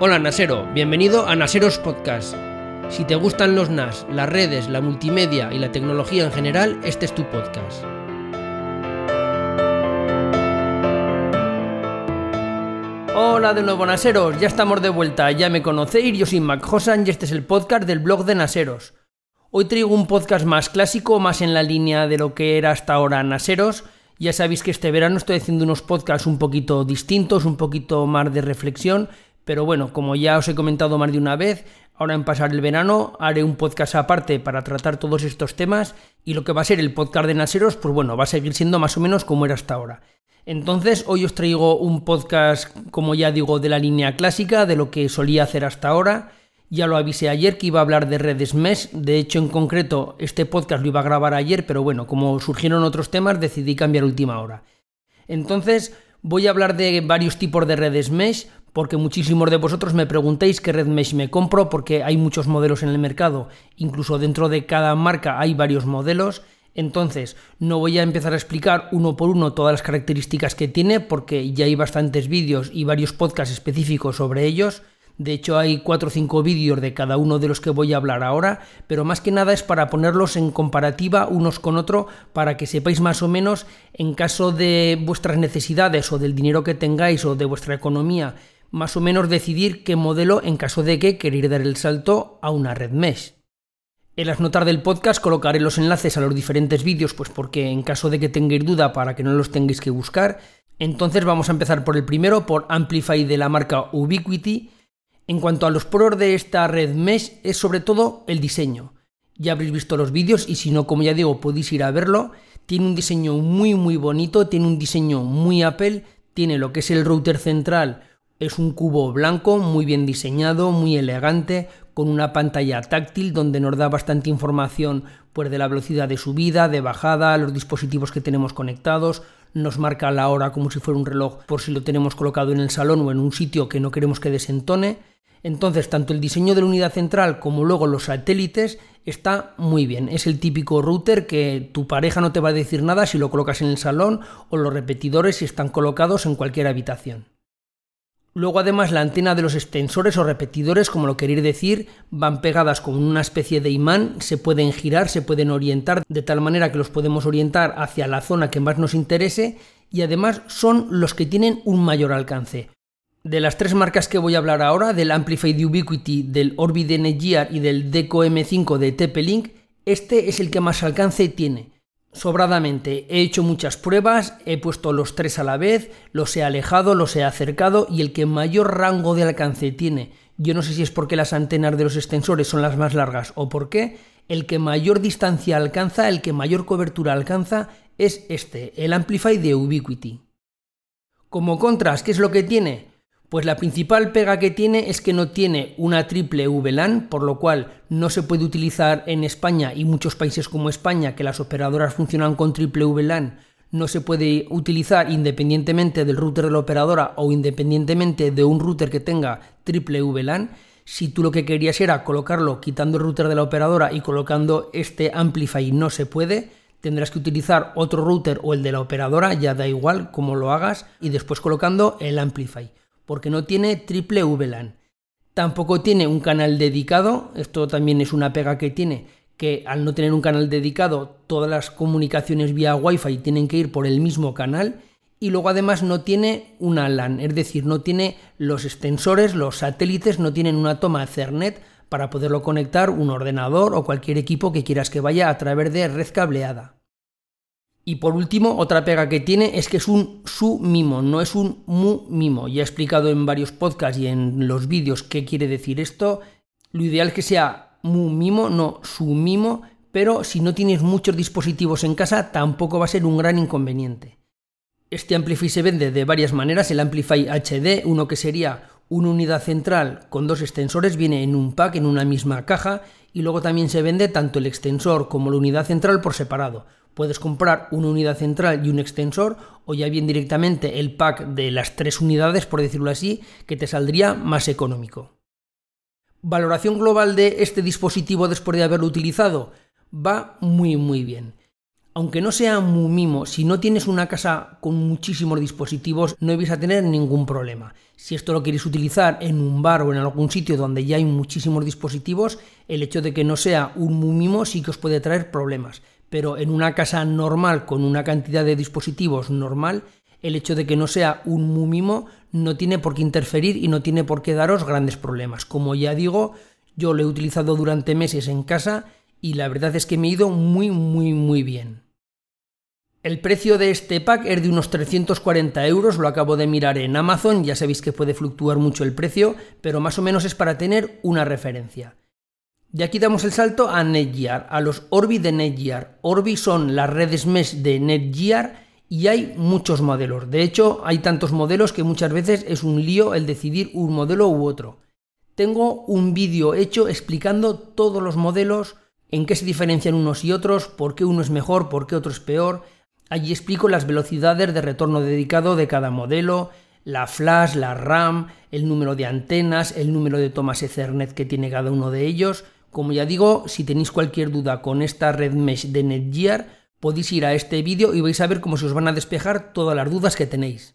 Hola Nasero, bienvenido a Naseros Podcast. Si te gustan los NAS, las redes, la multimedia y la tecnología en general, este es tu podcast. Hola de nuevo Naseros, ya estamos de vuelta, ya me conocéis, yo soy Mac Hosan y este es el podcast del blog de Naseros. Hoy traigo un podcast más clásico, más en la línea de lo que era hasta ahora Naseros. Ya sabéis que este verano estoy haciendo unos podcasts un poquito distintos, un poquito más de reflexión, pero bueno, como ya os he comentado más de una vez, ahora en pasar el verano haré un podcast aparte para tratar todos estos temas y lo que va a ser el podcast de Naseros, pues bueno, va a seguir siendo más o menos como era hasta ahora. Entonces, hoy os traigo un podcast, como ya digo, de la línea clásica, de lo que solía hacer hasta ahora ya lo avisé ayer que iba a hablar de redes mesh. De hecho, en concreto, este podcast lo iba a grabar ayer, pero bueno, como surgieron otros temas, decidí cambiar última hora. Entonces, voy a hablar de varios tipos de redes mesh, porque muchísimos de vosotros me preguntéis qué red mesh me compro, porque hay muchos modelos en el mercado. Incluso dentro de cada marca hay varios modelos. Entonces, no voy a empezar a explicar uno por uno todas las características que tiene, porque ya hay bastantes vídeos y varios podcasts específicos sobre ellos. De hecho, hay cuatro o cinco vídeos de cada uno de los que voy a hablar ahora, pero más que nada es para ponerlos en comparativa unos con otros para que sepáis más o menos, en caso de vuestras necesidades o del dinero que tengáis o de vuestra economía, más o menos decidir qué modelo en caso de que queréis dar el salto a una red mesh. En las notas del podcast colocaré los enlaces a los diferentes vídeos, pues porque en caso de que tengáis duda para que no los tengáis que buscar. Entonces vamos a empezar por el primero, por Amplify de la marca Ubiquiti en cuanto a los pros de esta red mesh es sobre todo el diseño. Ya habréis visto los vídeos y si no, como ya digo, podéis ir a verlo. Tiene un diseño muy muy bonito, tiene un diseño muy Apple, tiene lo que es el router central, es un cubo blanco muy bien diseñado, muy elegante, con una pantalla táctil donde nos da bastante información pues, de la velocidad de subida, de bajada, los dispositivos que tenemos conectados, nos marca la hora como si fuera un reloj por si lo tenemos colocado en el salón o en un sitio que no queremos que desentone entonces, tanto el diseño de la unidad central como luego los satélites está muy bien. Es el típico router que tu pareja no te va a decir nada si lo colocas en el salón o los repetidores si están colocados en cualquier habitación. Luego además la antena de los extensores o repetidores, como lo queréis decir, van pegadas con una especie de imán, se pueden girar, se pueden orientar de tal manera que los podemos orientar hacia la zona que más nos interese y además son los que tienen un mayor alcance. De las tres marcas que voy a hablar ahora, del Amplify de Ubiquiti, del Orbit Netgear y del Deco M5 de TP-Link, este es el que más alcance tiene. Sobradamente, he hecho muchas pruebas, he puesto los tres a la vez, los he alejado, los he acercado y el que mayor rango de alcance tiene, yo no sé si es porque las antenas de los extensores son las más largas o por qué, el que mayor distancia alcanza, el que mayor cobertura alcanza es este, el Amplify de Ubiquiti. Como contras, ¿qué es lo que tiene? Pues la principal pega que tiene es que no tiene una triple VLAN, por lo cual no se puede utilizar en España y muchos países como España, que las operadoras funcionan con triple VLAN, no se puede utilizar independientemente del router de la operadora o independientemente de un router que tenga triple VLAN. Si tú lo que querías era colocarlo quitando el router de la operadora y colocando este Amplify no se puede, tendrás que utilizar otro router o el de la operadora, ya da igual cómo lo hagas, y después colocando el Amplify porque no tiene triple VLAN. Tampoco tiene un canal dedicado, esto también es una pega que tiene, que al no tener un canal dedicado, todas las comunicaciones vía Wi-Fi tienen que ir por el mismo canal. Y luego además no tiene una LAN, es decir, no tiene los extensores, los satélites, no tienen una toma Ethernet para poderlo conectar un ordenador o cualquier equipo que quieras que vaya a través de red cableada. Y por último, otra pega que tiene es que es un su mimo, no es un mu mimo. Ya he explicado en varios podcasts y en los vídeos qué quiere decir esto. Lo ideal es que sea mu mimo, no su mimo, pero si no tienes muchos dispositivos en casa tampoco va a ser un gran inconveniente. Este Amplify se vende de varias maneras, el Amplify HD, uno que sería una unidad central con dos extensores, viene en un pack, en una misma caja, y luego también se vende tanto el extensor como la unidad central por separado. Puedes comprar una unidad central y un extensor o ya bien directamente el pack de las tres unidades, por decirlo así, que te saldría más económico. Valoración global de este dispositivo después de haberlo utilizado va muy muy bien. aunque no sea muy mimo, si no tienes una casa con muchísimos dispositivos, no vais a tener ningún problema. Si esto lo queréis utilizar en un bar o en algún sitio donde ya hay muchísimos dispositivos, el hecho de que no sea un muy mimo sí que os puede traer problemas. Pero en una casa normal, con una cantidad de dispositivos normal, el hecho de que no sea un muy mimo no tiene por qué interferir y no tiene por qué daros grandes problemas. Como ya digo, yo lo he utilizado durante meses en casa y la verdad es que me ha ido muy, muy, muy bien. El precio de este pack es de unos 340 euros, lo acabo de mirar en Amazon, ya sabéis que puede fluctuar mucho el precio, pero más o menos es para tener una referencia. De aquí damos el salto a Netgear, a los Orbi de Netgear. Orbi son las redes mesh de Netgear y hay muchos modelos. De hecho, hay tantos modelos que muchas veces es un lío el decidir un modelo u otro. Tengo un vídeo hecho explicando todos los modelos, en qué se diferencian unos y otros, por qué uno es mejor, por qué otro es peor, Allí explico las velocidades de retorno dedicado de cada modelo, la flash, la RAM, el número de antenas, el número de tomas Ethernet que tiene cada uno de ellos. Como ya digo, si tenéis cualquier duda con esta red mesh de Netgear, podéis ir a este vídeo y vais a ver cómo se os van a despejar todas las dudas que tenéis.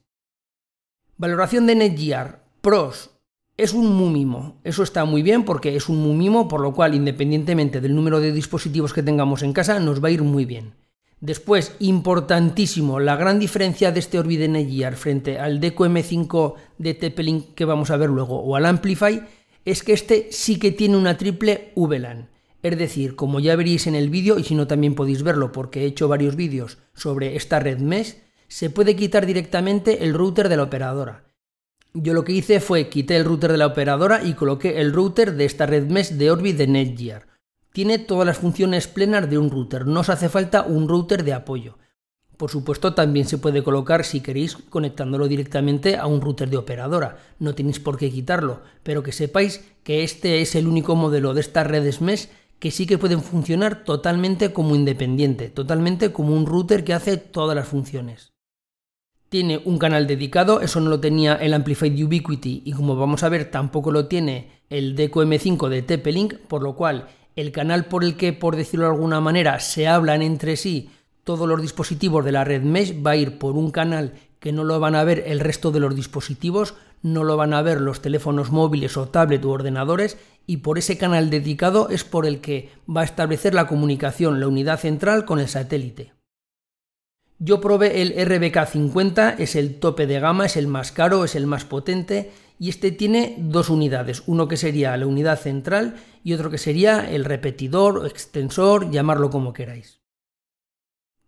Valoración de Netgear. Pros. Es un mumimo. Eso está muy bien porque es un mumimo, por lo cual, independientemente del número de dispositivos que tengamos en casa, nos va a ir muy bien. Después, importantísimo, la gran diferencia de este Orbit Netgear frente al Deco M5 de TP-Link que vamos a ver luego o al Amplify es que este sí que tiene una triple VLAN. Es decir, como ya veréis en el vídeo, y si no también podéis verlo porque he hecho varios vídeos sobre esta red mesh, se puede quitar directamente el router de la operadora. Yo lo que hice fue quité el router de la operadora y coloqué el router de esta red mesh de Orbit de Netgear. Tiene todas las funciones plenas de un router, no os hace falta un router de apoyo. Por supuesto, también se puede colocar si queréis conectándolo directamente a un router de operadora. No tenéis por qué quitarlo, pero que sepáis que este es el único modelo de estas redes mesh que sí que pueden funcionar totalmente como independiente, totalmente como un router que hace todas las funciones. Tiene un canal dedicado, eso no lo tenía el Amplified Ubiquity y como vamos a ver tampoco lo tiene el Deco M5 de TP-Link, por lo cual el canal por el que, por decirlo de alguna manera, se hablan entre sí todos los dispositivos de la red mesh va a ir por un canal que no lo van a ver el resto de los dispositivos, no lo van a ver los teléfonos móviles o tablet u ordenadores y por ese canal dedicado es por el que va a establecer la comunicación la unidad central con el satélite. Yo probé el RBK50, es el tope de gama, es el más caro, es el más potente y este tiene dos unidades, uno que sería la unidad central y otro que sería el repetidor, extensor, llamarlo como queráis.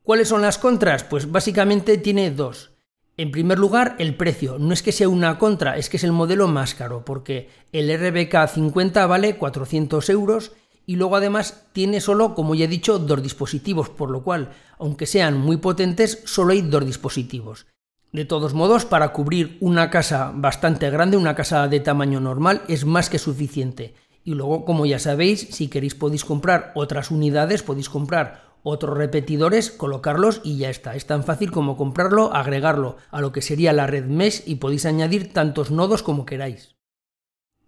¿Cuáles son las contras? Pues básicamente tiene dos. En primer lugar, el precio. No es que sea una contra, es que es el modelo más caro, porque el RBK 50 vale 400 euros y luego además tiene solo, como ya he dicho, dos dispositivos, por lo cual, aunque sean muy potentes, solo hay dos dispositivos. De todos modos, para cubrir una casa bastante grande, una casa de tamaño normal, es más que suficiente. Y luego, como ya sabéis, si queréis podéis comprar otras unidades, podéis comprar otros repetidores, colocarlos y ya está. Es tan fácil como comprarlo, agregarlo a lo que sería la red mesh y podéis añadir tantos nodos como queráis.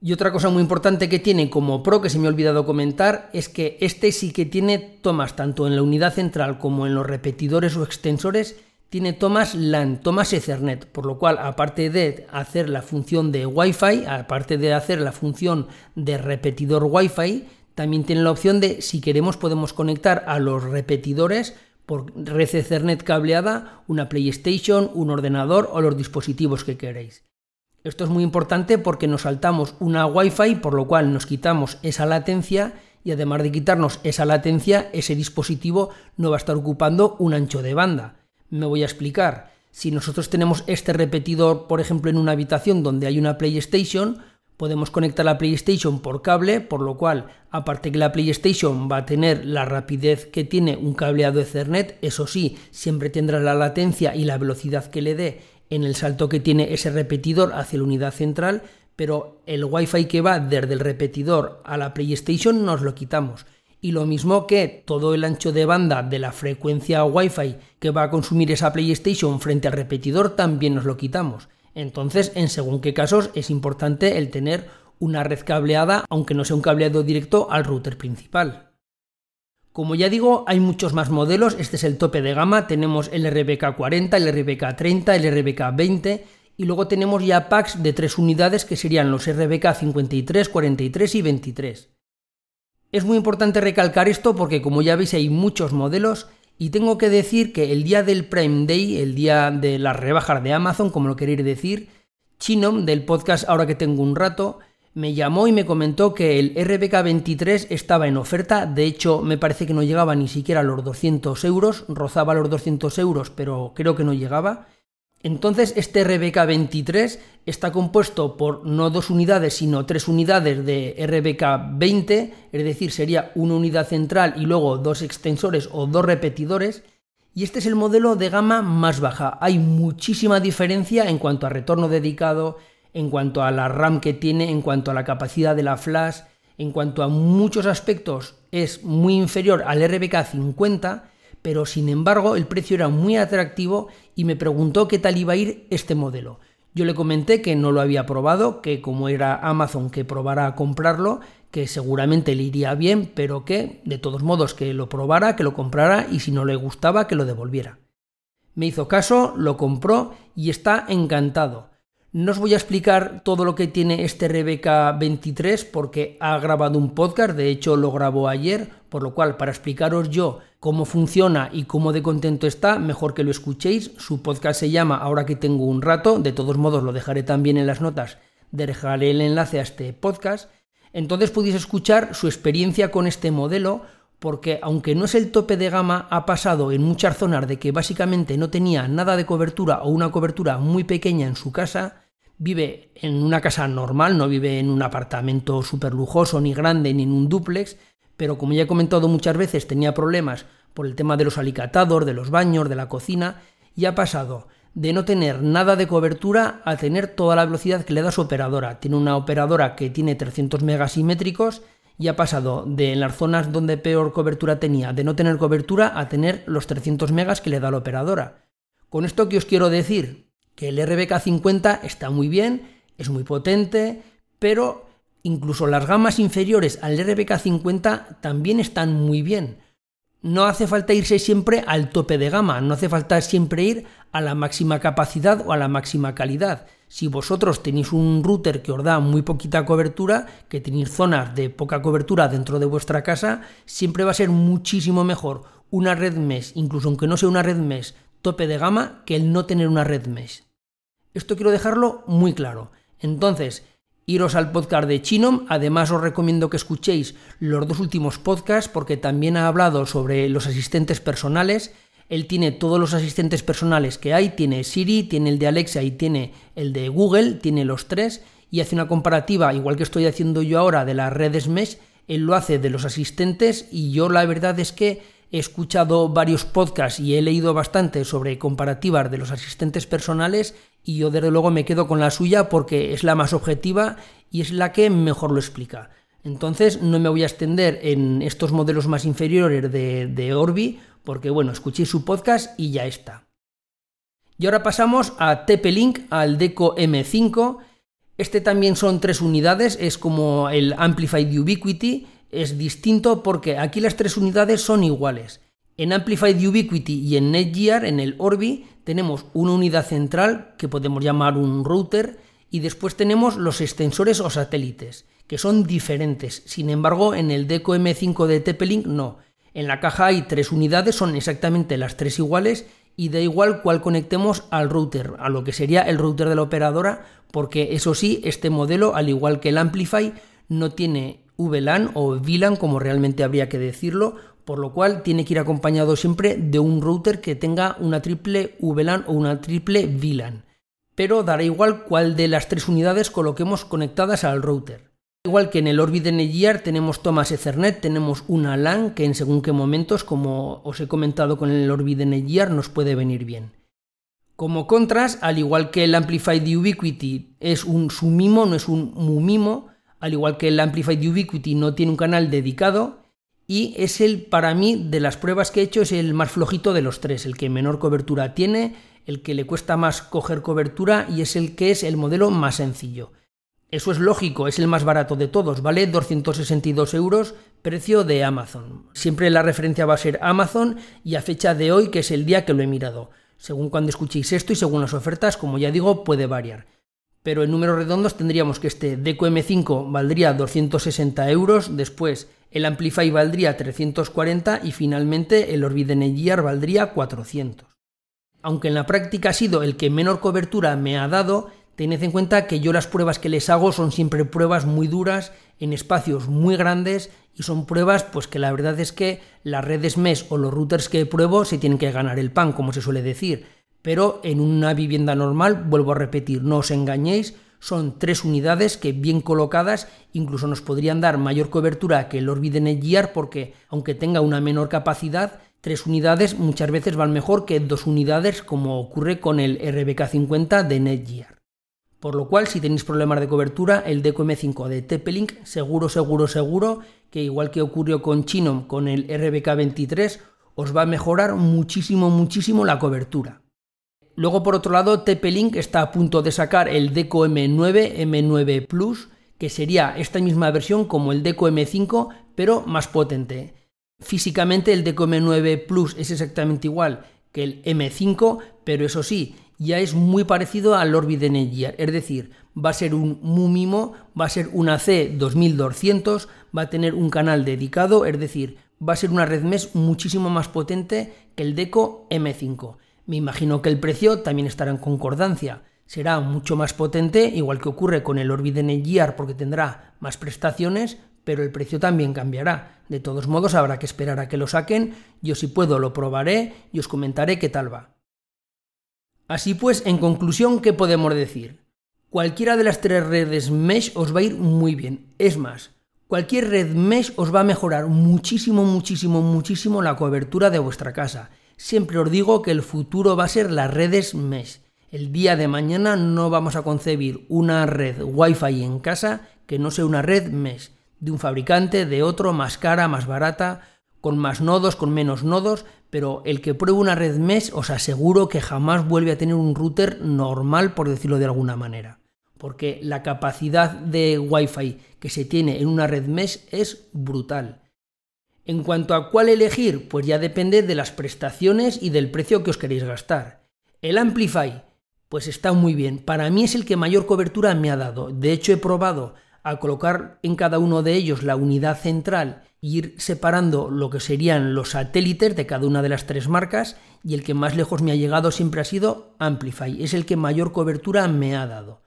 Y otra cosa muy importante que tiene como Pro que se me ha olvidado comentar es que este sí que tiene tomas tanto en la unidad central como en los repetidores o extensores tiene tomas LAN, tomas Ethernet, por lo cual aparte de hacer la función de Wi-Fi, aparte de hacer la función de repetidor Wi-Fi, también tiene la opción de si queremos podemos conectar a los repetidores por red Ethernet cableada una PlayStation, un ordenador o los dispositivos que queréis. Esto es muy importante porque nos saltamos una Wi-Fi, por lo cual nos quitamos esa latencia y además de quitarnos esa latencia, ese dispositivo no va a estar ocupando un ancho de banda. Me voy a explicar. Si nosotros tenemos este repetidor, por ejemplo, en una habitación donde hay una PlayStation, podemos conectar la PlayStation por cable, por lo cual, aparte que la PlayStation va a tener la rapidez que tiene un cableado Ethernet, eso sí, siempre tendrá la latencia y la velocidad que le dé en el salto que tiene ese repetidor hacia la unidad central, pero el Wi-Fi que va desde el repetidor a la PlayStation nos lo quitamos y lo mismo que todo el ancho de banda de la frecuencia Wi-Fi que va a consumir esa PlayStation frente al repetidor también nos lo quitamos. Entonces, en según qué casos es importante el tener una red cableada, aunque no sea un cableado directo al router principal. Como ya digo, hay muchos más modelos, este es el tope de gama, tenemos el RBK 40, el RBK 30, el RBK 20 y luego tenemos ya packs de tres unidades que serían los RBK 53, 43 y 23. Es muy importante recalcar esto porque como ya veis hay muchos modelos y tengo que decir que el día del Prime Day, el día de las rebajas de Amazon, como lo queréis decir, Chinom del podcast Ahora que tengo un rato, me llamó y me comentó que el RBK 23 estaba en oferta, de hecho me parece que no llegaba ni siquiera a los 200 euros, rozaba los 200 euros pero creo que no llegaba. Entonces este RBK 23 está compuesto por no dos unidades sino tres unidades de RBK 20, es decir sería una unidad central y luego dos extensores o dos repetidores. Y este es el modelo de gama más baja. Hay muchísima diferencia en cuanto a retorno dedicado, en cuanto a la RAM que tiene, en cuanto a la capacidad de la flash, en cuanto a muchos aspectos es muy inferior al RBK 50, pero sin embargo el precio era muy atractivo y me preguntó qué tal iba a ir este modelo. Yo le comenté que no lo había probado, que como era Amazon que probara a comprarlo, que seguramente le iría bien, pero que de todos modos que lo probara, que lo comprara y si no le gustaba que lo devolviera. Me hizo caso, lo compró y está encantado. No os voy a explicar todo lo que tiene este Rebeca 23 porque ha grabado un podcast, de hecho lo grabó ayer, por lo cual para explicaros yo cómo funciona y cómo de contento está, mejor que lo escuchéis. Su podcast se llama Ahora que tengo un rato, de todos modos lo dejaré también en las notas, dejaré el enlace a este podcast. Entonces podéis escuchar su experiencia con este modelo, porque aunque no es el tope de gama, ha pasado en muchas zonas de que básicamente no tenía nada de cobertura o una cobertura muy pequeña en su casa, vive en una casa normal, no vive en un apartamento súper lujoso, ni grande, ni en un dúplex, pero como ya he comentado muchas veces, tenía problemas por el tema de los alicatados, de los baños, de la cocina, y ha pasado de no tener nada de cobertura a tener toda la velocidad que le da su operadora. Tiene una operadora que tiene 300 megasimétricos y ha pasado de en las zonas donde peor cobertura tenía, de no tener cobertura, a tener los 300 megas que le da la operadora. Con esto que os quiero decir, que el RBK50 está muy bien, es muy potente, pero incluso las gamas inferiores al RBK50 también están muy bien. No hace falta irse siempre al tope de gama, no hace falta siempre ir a la máxima capacidad o a la máxima calidad. Si vosotros tenéis un router que os da muy poquita cobertura, que tenéis zonas de poca cobertura dentro de vuestra casa, siempre va a ser muchísimo mejor una red mesh, incluso aunque no sea una red mesh tope de gama que el no tener una red mesh. Esto quiero dejarlo muy claro. Entonces, iros al podcast de Chinom, además os recomiendo que escuchéis los dos últimos podcasts porque también ha hablado sobre los asistentes personales. Él tiene todos los asistentes personales que hay, tiene Siri, tiene el de Alexa y tiene el de Google, tiene los tres y hace una comparativa, igual que estoy haciendo yo ahora, de las redes mesh, él lo hace de los asistentes y yo la verdad es que he escuchado varios podcasts y he leído bastante sobre comparativas de los asistentes personales y yo desde luego me quedo con la suya porque es la más objetiva y es la que mejor lo explica. Entonces no me voy a extender en estos modelos más inferiores de, Orbi porque bueno, escuché su podcast y ya está. Y ahora pasamos a TP-Link, al Deco M5. Este también son tres unidades, es como el Amplified Ubiquity es distinto porque aquí las tres unidades son iguales. En Amplified Ubiquity y en Netgear, en el Orbi, tenemos una unidad central que podemos llamar un router y después tenemos los extensores o satélites, que son diferentes. Sin embargo, en el Deco M5 de TP-Link no. En la caja hay tres unidades, son exactamente las tres iguales y da igual cuál conectemos al router, a lo que sería el router de la operadora, porque eso sí, este modelo, al igual que el Amplify, no tiene VLAN o VLAN como realmente habría que decirlo, por lo cual tiene que ir acompañado siempre de un router que tenga una triple VLAN o una triple VLAN. Pero dará igual cuál de las tres unidades coloquemos conectadas al router. Igual que en el Orbit Netgear tenemos tomas Ethernet, tenemos una LAN que en según qué momentos, como os he comentado con el Orbit Netgear, nos puede venir bien. Como contras, al igual que el Amplified Ubiquity es un sumimo, no es un mumimo, al igual que el Amplified Ubiquity no tiene un canal dedicado y es el, para mí, de las pruebas que he hecho, es el más flojito de los tres, el que menor cobertura tiene, el que le cuesta más coger cobertura y es el que es el modelo más sencillo. Eso es lógico, es el más barato de todos, vale 262 euros, precio de Amazon. Siempre la referencia va a ser Amazon y a fecha de hoy, que es el día que lo he mirado. Según cuando escuchéis esto y según las ofertas, como ya digo, puede variar. Pero en números redondos tendríamos que este Deco M5 valdría 260 euros, después el Amplify valdría 340 y finalmente el Orbit Gear valdría 400. Aunque en la práctica ha sido el que menor cobertura me ha dado, Tened en cuenta que yo las pruebas que les hago son siempre pruebas muy duras, en espacios muy grandes, y son pruebas pues que la verdad es que las redes mesh o los routers que pruebo se tienen que ganar el pan, como se suele decir. Pero en una vivienda normal, vuelvo a repetir, no os engañéis, son tres unidades que bien colocadas incluso nos podrían dar mayor cobertura que el Orbit Netgear porque aunque tenga una menor capacidad, tres unidades muchas veces van mejor que dos unidades como ocurre con el RBK50 de Netgear. Por lo cual, si tenéis problemas de cobertura, el Deco M5 de TP-Link seguro, seguro, seguro que igual que ocurrió con Chinom con el RBK23, os va a mejorar muchísimo, muchísimo la cobertura. Luego, por otro lado, TP-Link está a punto de sacar el Deco M9, M9 Plus, que sería esta misma versión como el Deco M5, pero más potente. Físicamente el Deco M9 Plus es exactamente igual que el M5, pero eso sí, ya es muy parecido al Orbit de es decir, va a ser un Mumimo, va a ser una C2200, va a tener un canal dedicado, es decir, va a ser una red mesh muchísimo más potente que el Deco M5. Me imagino que el precio también estará en concordancia. Será mucho más potente, igual que ocurre con el Orbit Netgear, porque tendrá más prestaciones, pero el precio también cambiará. De todos modos, habrá que esperar a que lo saquen. Yo si puedo lo probaré y os comentaré qué tal va. Así pues, en conclusión, ¿qué podemos decir? Cualquiera de las tres redes mesh os va a ir muy bien. Es más, cualquier red mesh os va a mejorar muchísimo, muchísimo, muchísimo la cobertura de vuestra casa. Siempre os digo que el futuro va a ser las redes mesh. El día de mañana no vamos a concebir una red Wi-Fi en casa que no sea una red mesh de un fabricante, de otro, más cara, más barata, con más nodos, con menos nodos, pero el que pruebe una red mesh os aseguro que jamás vuelve a tener un router normal, por decirlo de alguna manera. Porque la capacidad de Wi-Fi que se tiene en una red mesh es brutal. En cuanto a cuál elegir, pues ya depende de las prestaciones y del precio que os queréis gastar. El Amplify, pues está muy bien. Para mí es el que mayor cobertura me ha dado. De hecho, he probado a colocar en cada uno de ellos la unidad central ir separando lo que serían los satélites de cada una de las tres marcas y el que más lejos me ha llegado siempre ha sido Amplify, es el que mayor cobertura me ha dado.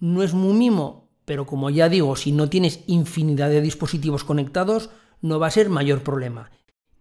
No es muy mimo, pero como ya digo, si no tienes infinidad de dispositivos conectados, no va a ser mayor problema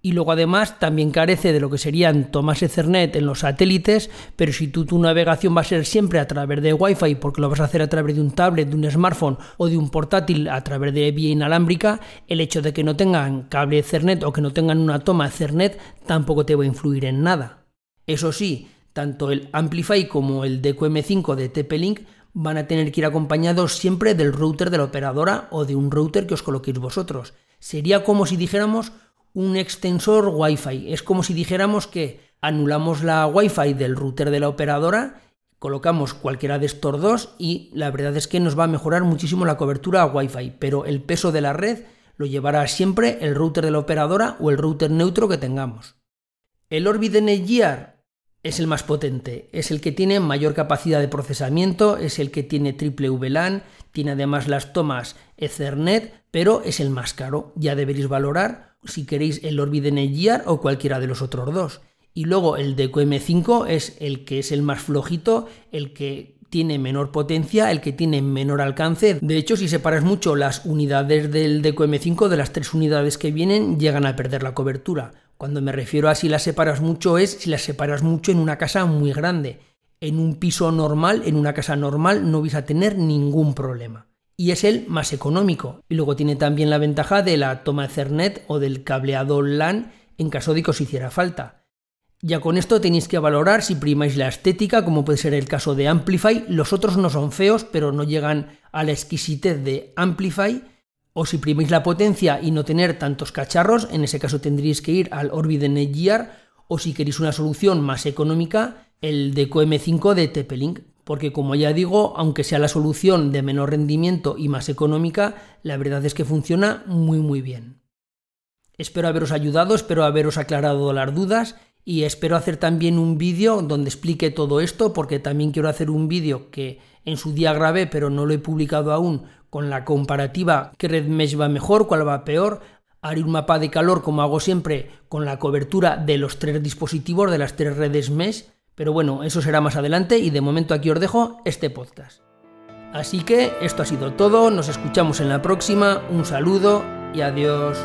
y luego además también carece de lo que serían tomas Ethernet en los satélites, pero si tú, tu navegación va a ser siempre a través de Wi-Fi, porque lo vas a hacer a través de un tablet, de un smartphone o de un portátil a través de vía inalámbrica, el hecho de que no tengan cable Ethernet o que no tengan una toma Ethernet tampoco te va a influir en nada. Eso sí, tanto el Amplify como el DQM5 de TP-Link van a tener que ir acompañados siempre del router de la operadora o de un router que os coloquéis vosotros. Sería como si dijéramos un extensor Wi-Fi. Es como si dijéramos que anulamos la Wi-Fi del router de la operadora, colocamos cualquiera de estos dos y la verdad es que nos va a mejorar muchísimo la cobertura Wi-Fi, pero el peso de la red lo llevará siempre el router de la operadora o el router neutro que tengamos. El Orbit Netgear es el más potente, es el que tiene mayor capacidad de procesamiento, es el que tiene triple VLAN, tiene además las tomas Ethernet, pero es el más caro. Ya deberéis valorar si queréis el Orbit Gear o cualquiera de los otros dos. Y luego el m 5 es el que es el más flojito, el que tiene menor potencia, el que tiene menor alcance. De hecho, si separas mucho las unidades del m 5 de las tres unidades que vienen, llegan a perder la cobertura. Cuando me refiero a si las separas mucho es si las separas mucho en una casa muy grande. En un piso normal, en una casa normal, no vais a tener ningún problema y es el más económico. Y luego tiene también la ventaja de la toma Ethernet o del cableado LAN en caso de que os hiciera falta. Ya con esto tenéis que valorar si primáis la estética, como puede ser el caso de Amplify. Los otros no son feos, pero no llegan a la exquisitez de Amplify. O si primáis la potencia y no tener tantos cacharros, en ese caso tendríais que ir al Orbit Netgear. O si queréis una solución más económica, el Deco M5 de TP-Link porque como ya digo, aunque sea la solución de menor rendimiento y más económica, la verdad es que funciona muy muy bien. Espero haberos ayudado, espero haberos aclarado las dudas y espero hacer también un vídeo donde explique todo esto porque también quiero hacer un vídeo que en su día grabé pero no lo he publicado aún con la comparativa qué red mesh va mejor, cuál va peor. Haré un mapa de calor como hago siempre con la cobertura de los tres dispositivos de las tres redes mesh pero bueno, eso será más adelante y de momento aquí os dejo este podcast. Así que esto ha sido todo, nos escuchamos en la próxima, un saludo y adiós.